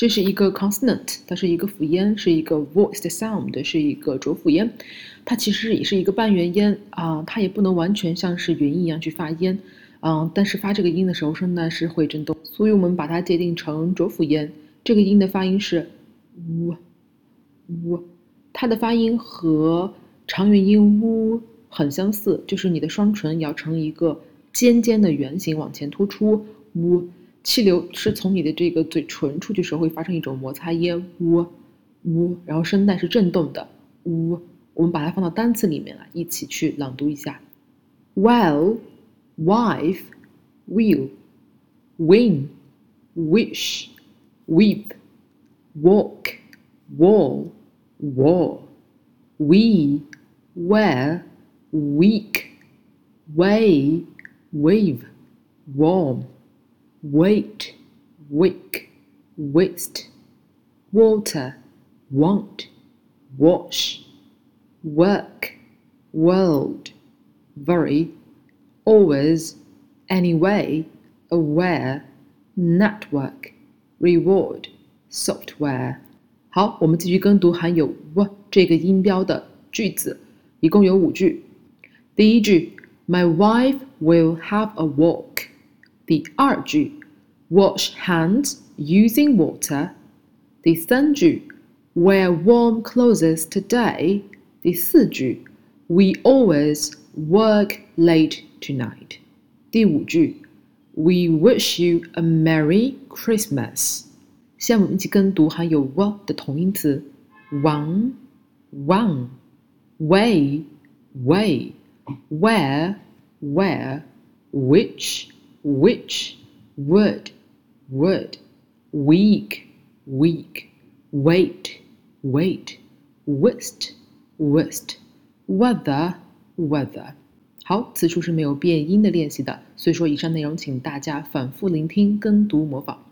这是一个 consonant，它是一个辅音，是一个 voiced sound，是一个浊辅音。它其实也是一个半元音啊，它也不能完全像是元音一样去发音，嗯，但是发这个音的时候，声带是会震动，所以我们把它界定成浊辅音。这个音的发音是呜呜，它的发音和长元音呜很相似，就是你的双唇咬成一个尖尖的圆形往前突出，呜，气流是从你的这个嘴唇出去时候会发生一种摩擦音，呜呜，然后声带是震动的，呜。我们把它放到单词里面来，一起去朗读一下：well, wife, will, win, wish, weep, walk, wall, wall, we, wear, week, way, wave, warm, wait, wick, waste, water, want, wash work, world, worry, always, anyway, aware, network, reward, software。好，我们继续跟读含有 w 这个音标的句子，一共有五句。第一句，My wife will have a walk。 第二句 wash hands using water，第三句 wear warm clothes today，第四句 we always work late tonight，第五句 we wish you a merry Christmas。下面我们一起跟读含有 w 的同音词 wang way weigh ware wear which。witch, wood would weak, week, wait, weight, west, west, weather, weather。好，此处是没有变音的练习的，所以说以上内容请大家反复聆听、跟读、模仿。